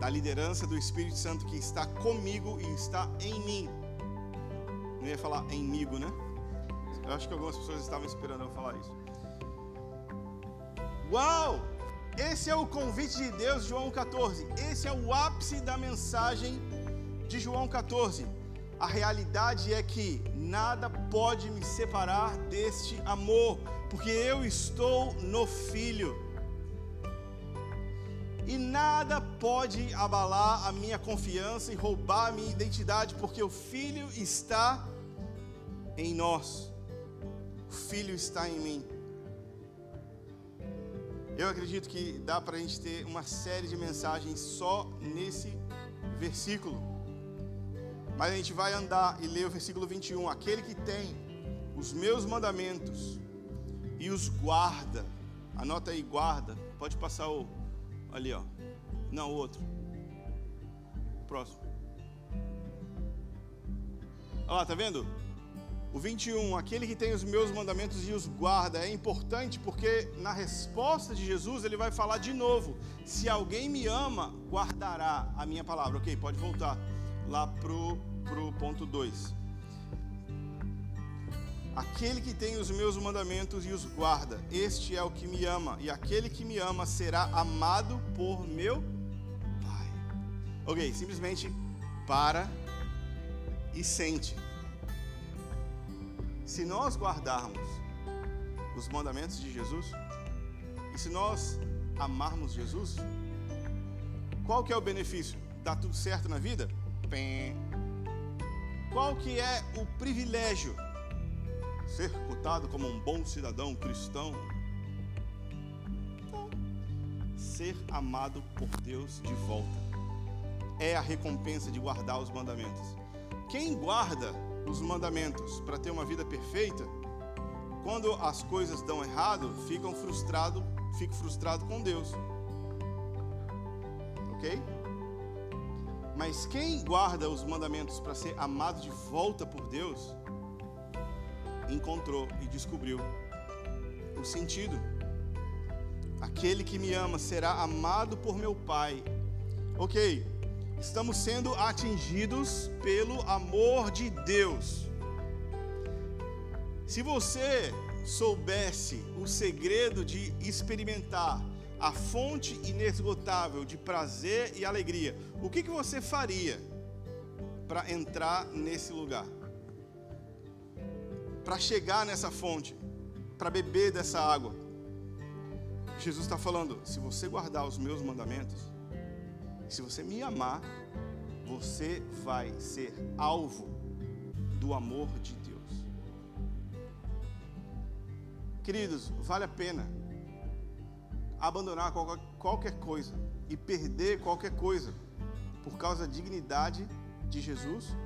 da liderança do Espírito Santo que está comigo e está em mim. Não ia falar emigo, né? Eu acho que algumas pessoas estavam esperando eu falar isso. Uau! Esse é o convite de Deus, João 14. Esse é o ápice da mensagem de João 14. A realidade é que nada pode me separar deste amor porque eu estou no Filho. E nada pode abalar a minha confiança e roubar a minha identidade, porque o Filho está em nós. O Filho está em mim. Eu acredito que dá para a gente ter uma série de mensagens só nesse versículo. Mas a gente vai andar e ler o versículo 21. Aquele que tem os meus mandamentos e os guarda. Anota aí, guarda. Pode passar o ali, ó. Não, o outro. Próximo. Olha lá, tá vendo? O 21, aquele que tem os meus mandamentos e os guarda, é importante porque na resposta de Jesus ele vai falar de novo: se alguém me ama, guardará a minha palavra. Ok, pode voltar lá pro, pro ponto 2. Aquele que tem os meus mandamentos e os guarda, este é o que me ama, e aquele que me ama será amado por meu Pai. Ok, simplesmente para e sente. Se nós guardarmos os mandamentos de Jesus, e se nós amarmos Jesus, qual que é o benefício? Dá tudo certo na vida? Qual que é o privilégio? Ser cotado como um bom cidadão cristão. Não. Ser amado por Deus de volta é a recompensa de guardar os mandamentos. Quem guarda os mandamentos para ter uma vida perfeita, quando as coisas dão errado, ficam frustrado, fica frustrado com Deus. OK? Mas quem guarda os mandamentos para ser amado de volta por Deus, encontrou e descobriu o sentido. Aquele que me ama será amado por meu Pai. Ok, estamos sendo atingidos pelo amor de Deus. Se você soubesse o segredo de experimentar a fonte inesgotável de prazer e alegria, o que, que você faria para entrar nesse lugar? Para chegar nessa fonte, para beber dessa água? Jesus está falando: se você guardar os meus mandamentos, se você me amar, você vai ser alvo do amor de Deus. Queridos, vale a pena abandonar qualquer coisa e perder qualquer coisa por causa da dignidade de Jesus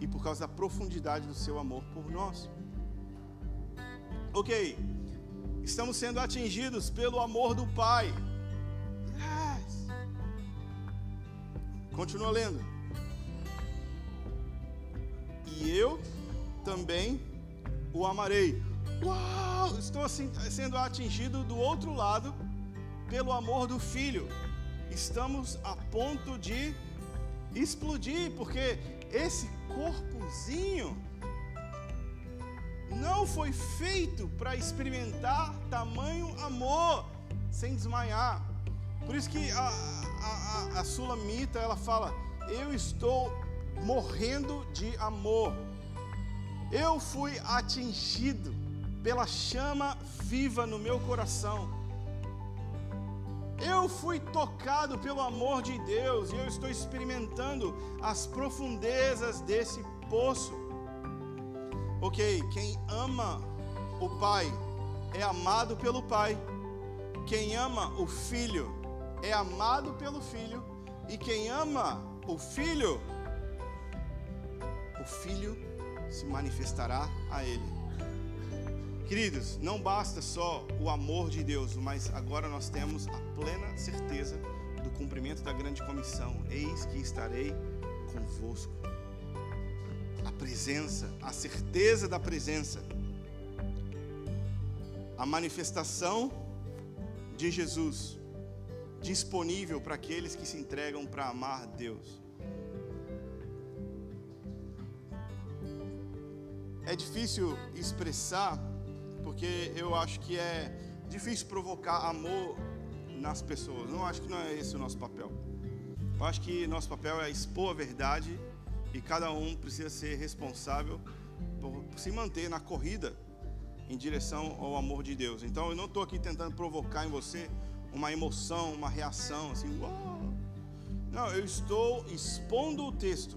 e por causa da profundidade do seu amor por nós. Ok, estamos sendo atingidos pelo amor do Pai. Yes. Continua lendo. E eu também o amarei. Uau! Estou assim, sendo atingido do outro lado pelo amor do Filho. Estamos a ponto de explodir, porque esse corpozinho não foi feito para experimentar tamanho amor sem desmaiar. Por isso que a, a, a, a Sulamita ela fala: Eu estou morrendo de amor. Eu fui atingido pela chama viva no meu coração. Eu fui tocado pelo amor de Deus e eu estou experimentando as profundezas desse poço. Ok, quem ama o Pai é amado pelo Pai. Quem ama o Filho é amado pelo Filho. E quem ama o Filho, o Filho se manifestará a Ele. Queridos, não basta só o amor de Deus, mas agora nós temos a plena certeza do cumprimento da grande comissão. Eis que estarei convosco. A presença, a certeza da presença, a manifestação de Jesus disponível para aqueles que se entregam para amar Deus. É difícil expressar porque eu acho que é difícil provocar amor nas pessoas. Não acho que não é esse o nosso papel. Eu acho que nosso papel é expor a verdade e cada um precisa ser responsável por se manter na corrida em direção ao amor de Deus. Então eu não estou aqui tentando provocar em você uma emoção, uma reação assim, uau. Não, eu estou expondo o texto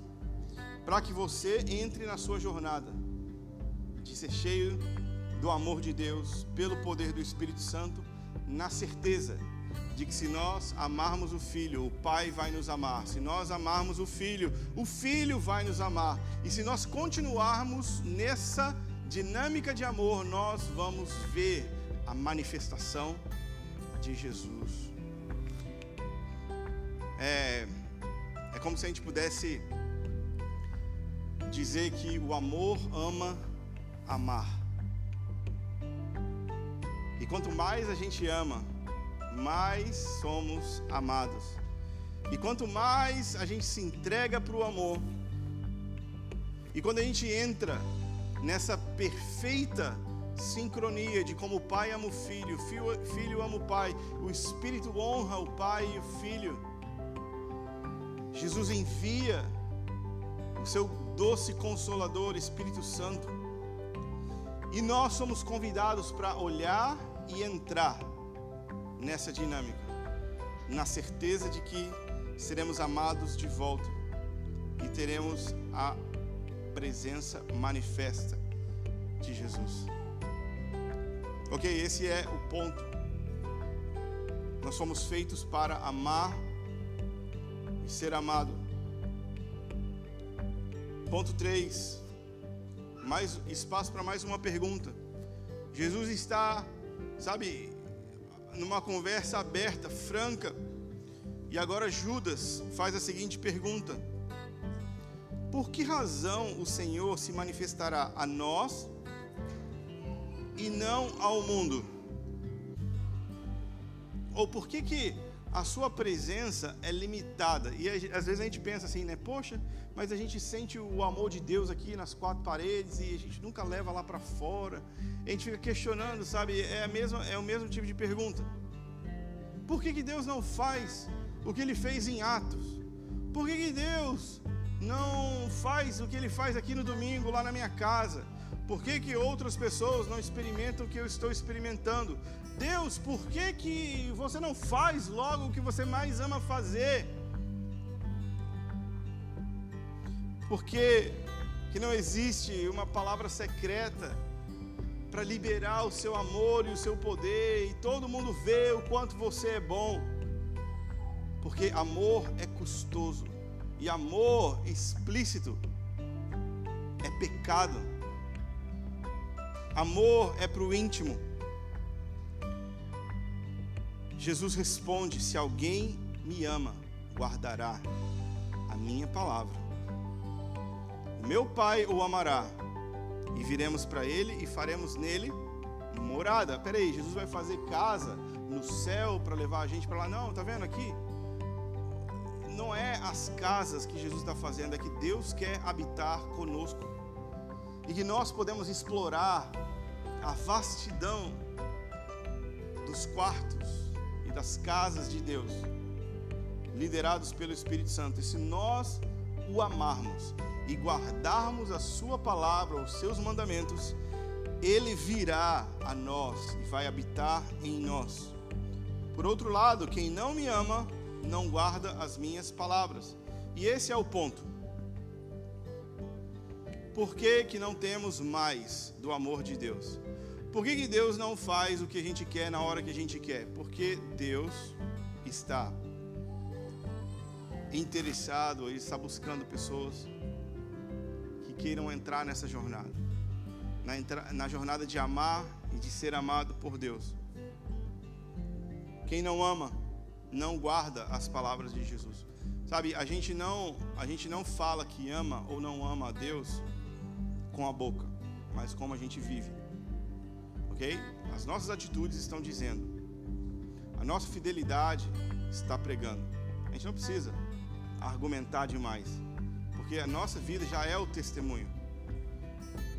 para que você entre na sua jornada de ser cheio do amor de Deus, pelo poder do Espírito Santo, na certeza de que se nós amarmos o Filho, o Pai vai nos amar. Se nós amarmos o Filho, o Filho vai nos amar. E se nós continuarmos nessa dinâmica de amor, nós vamos ver a manifestação de Jesus. É, é como se a gente pudesse dizer que o amor ama amar. E quanto mais a gente ama, mais somos amados. E quanto mais a gente se entrega para o amor, e quando a gente entra nessa perfeita sincronia de como o pai ama o filho, o filho, filho ama o pai, o espírito honra o pai e o filho. Jesus envia o seu doce consolador, Espírito Santo. E nós somos convidados para olhar e entrar nessa dinâmica, na certeza de que seremos amados de volta e teremos a presença manifesta de Jesus. Ok, esse é o ponto. Nós somos feitos para amar e ser amado. Ponto 3. Mais espaço para mais uma pergunta. Jesus está sabe, numa conversa aberta, franca. E agora Judas faz a seguinte pergunta: Por que razão o Senhor se manifestará a nós e não ao mundo? Ou por que que a sua presença é limitada. E às vezes a gente pensa assim, né? Poxa, mas a gente sente o amor de Deus aqui nas quatro paredes e a gente nunca leva lá para fora. A gente fica questionando, sabe? É, a mesma, é o mesmo tipo de pergunta. Por que, que Deus não faz o que ele fez em Atos? Por que, que Deus não faz o que ele faz aqui no domingo, lá na minha casa? Por que, que outras pessoas não experimentam o que eu estou experimentando? Deus, por que, que você não faz logo o que você mais ama fazer? Porque que não existe uma palavra secreta para liberar o seu amor e o seu poder e todo mundo vê o quanto você é bom. Porque amor é custoso e amor explícito é pecado. Amor é para o íntimo. Jesus responde: Se alguém me ama, guardará a minha palavra. O meu Pai o amará, e viremos para ele e faremos nele morada. Peraí, Jesus vai fazer casa no céu para levar a gente para lá? Não, tá vendo aqui? Não é as casas que Jesus está fazendo, é que Deus quer habitar conosco e que nós podemos explorar a vastidão dos quartos das casas de Deus, liderados pelo Espírito Santo. E se nós o amarmos e guardarmos a Sua palavra, os seus mandamentos, Ele virá a nós e vai habitar em nós. Por outro lado, quem não me ama, não guarda as minhas palavras. E esse é o ponto. Por que, que não temos mais do amor de Deus? Por que, que Deus não faz o que a gente quer na hora que a gente quer? Porque Deus está interessado, Ele está buscando pessoas que queiram entrar nessa jornada na, na jornada de amar e de ser amado por Deus. Quem não ama, não guarda as palavras de Jesus. Sabe, a gente não, a gente não fala que ama ou não ama a Deus com a boca, mas como a gente vive ok? As nossas atitudes estão dizendo, a nossa fidelidade está pregando. A gente não precisa argumentar demais, porque a nossa vida já é o testemunho.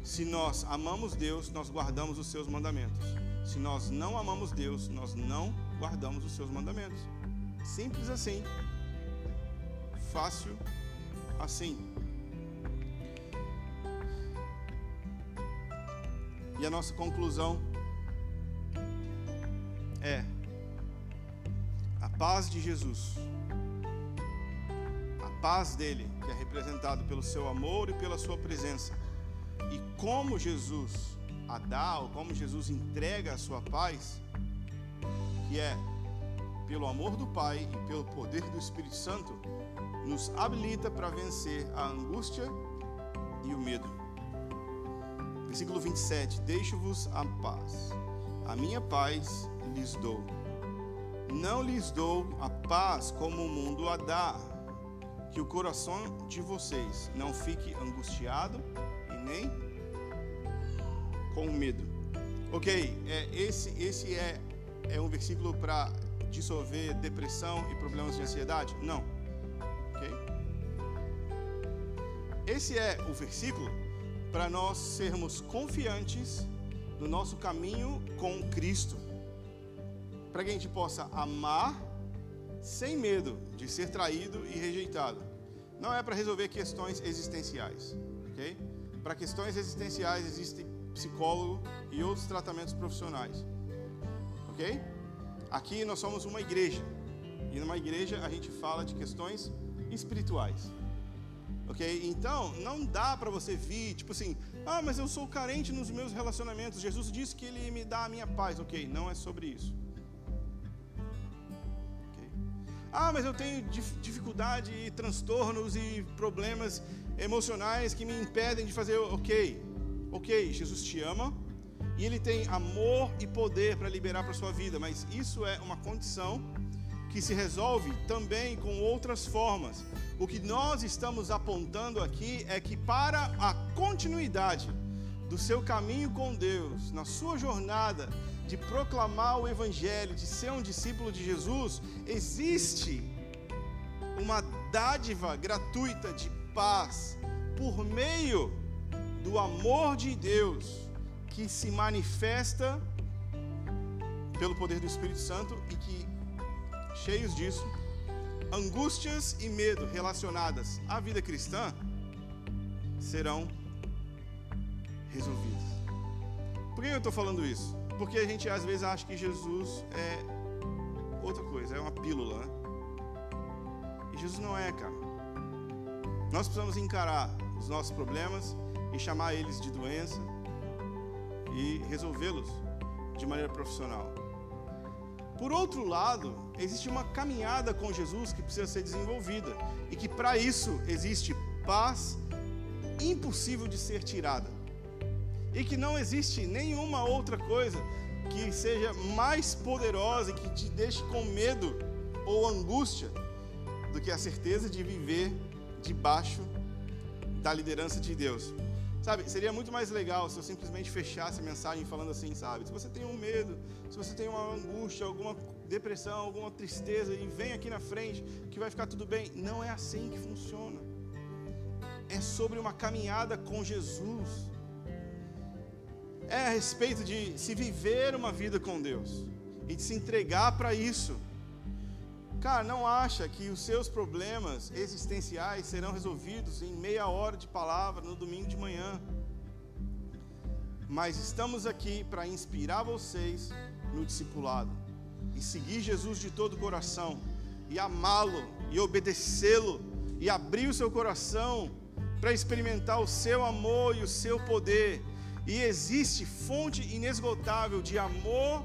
Se nós amamos Deus, nós guardamos os seus mandamentos. Se nós não amamos Deus, nós não guardamos os seus mandamentos. Simples assim. Fácil assim. E a nossa conclusão paz de Jesus. A paz dele, que é representado pelo seu amor e pela sua presença. E como Jesus a dá, ou como Jesus entrega a sua paz, que é pelo amor do Pai e pelo poder do Espírito Santo, nos habilita para vencer a angústia e o medo. Versículo 27: Deixo-vos a paz, a minha paz lhes dou. Não lhes dou a paz como o mundo a dá. Que o coração de vocês não fique angustiado e nem com medo. Ok, é, esse, esse é, é um versículo para dissolver depressão e problemas de ansiedade? Não. Ok? Esse é o versículo para nós sermos confiantes no nosso caminho com Cristo. Para que a gente possa amar sem medo de ser traído e rejeitado. Não é para resolver questões existenciais, ok? Para questões existenciais existem psicólogo e outros tratamentos profissionais, ok? Aqui nós somos uma igreja e numa igreja a gente fala de questões espirituais. Ok? Então, não dá para você vir, tipo assim, ah, mas eu sou carente nos meus relacionamentos. Jesus disse que Ele me dá a minha paz. Ok, não é sobre isso. Ah, mas eu tenho dificuldade e transtornos e problemas emocionais que me impedem de fazer. Ok, ok, Jesus te ama e Ele tem amor e poder para liberar para sua vida, mas isso é uma condição que se resolve também com outras formas. O que nós estamos apontando aqui é que para a continuidade do seu caminho com Deus, na sua jornada de proclamar o Evangelho, de ser um discípulo de Jesus, existe uma dádiva gratuita de paz por meio do amor de Deus que se manifesta pelo poder do Espírito Santo e que, cheios disso, angústias e medo relacionadas à vida cristã serão resolvidas. Por que eu estou falando isso? Porque a gente às vezes acha que Jesus é outra coisa, é uma pílula. E Jesus não é, cara. Nós precisamos encarar os nossos problemas e chamar eles de doença e resolvê-los de maneira profissional. Por outro lado, existe uma caminhada com Jesus que precisa ser desenvolvida e que para isso existe paz impossível de ser tirada. E que não existe nenhuma outra coisa que seja mais poderosa e que te deixe com medo ou angústia do que a certeza de viver debaixo da liderança de Deus. Sabe, seria muito mais legal se eu simplesmente fechasse a mensagem falando assim, sabe? Se você tem um medo, se você tem uma angústia, alguma depressão, alguma tristeza, e vem aqui na frente que vai ficar tudo bem. Não é assim que funciona. É sobre uma caminhada com Jesus. É a respeito de se viver uma vida com Deus e de se entregar para isso. Cara, não acha que os seus problemas existenciais serão resolvidos em meia hora de palavra no domingo de manhã. Mas estamos aqui para inspirar vocês no discipulado e seguir Jesus de todo o coração e amá-lo e obedecê-lo e abrir o seu coração para experimentar o seu amor e o seu poder. E existe fonte inesgotável de amor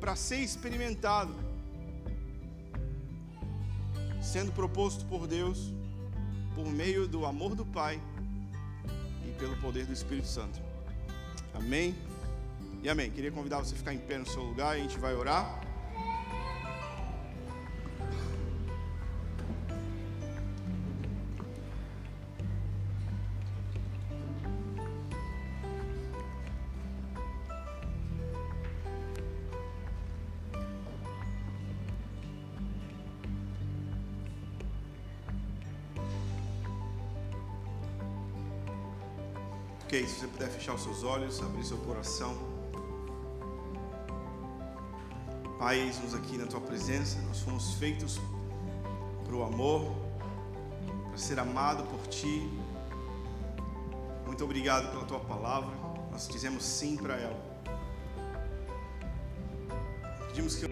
para ser experimentado sendo proposto por Deus por meio do amor do Pai e pelo poder do Espírito Santo. Amém? E amém. Queria convidar você a ficar em pé no seu lugar e a gente vai orar. Se você puder fechar os seus olhos, abrir seu coração. Pai, eis-nos aqui na tua presença. Nós fomos feitos para o amor, para ser amado por ti. Muito obrigado pela tua palavra. Nós dizemos sim para ela. Pedimos que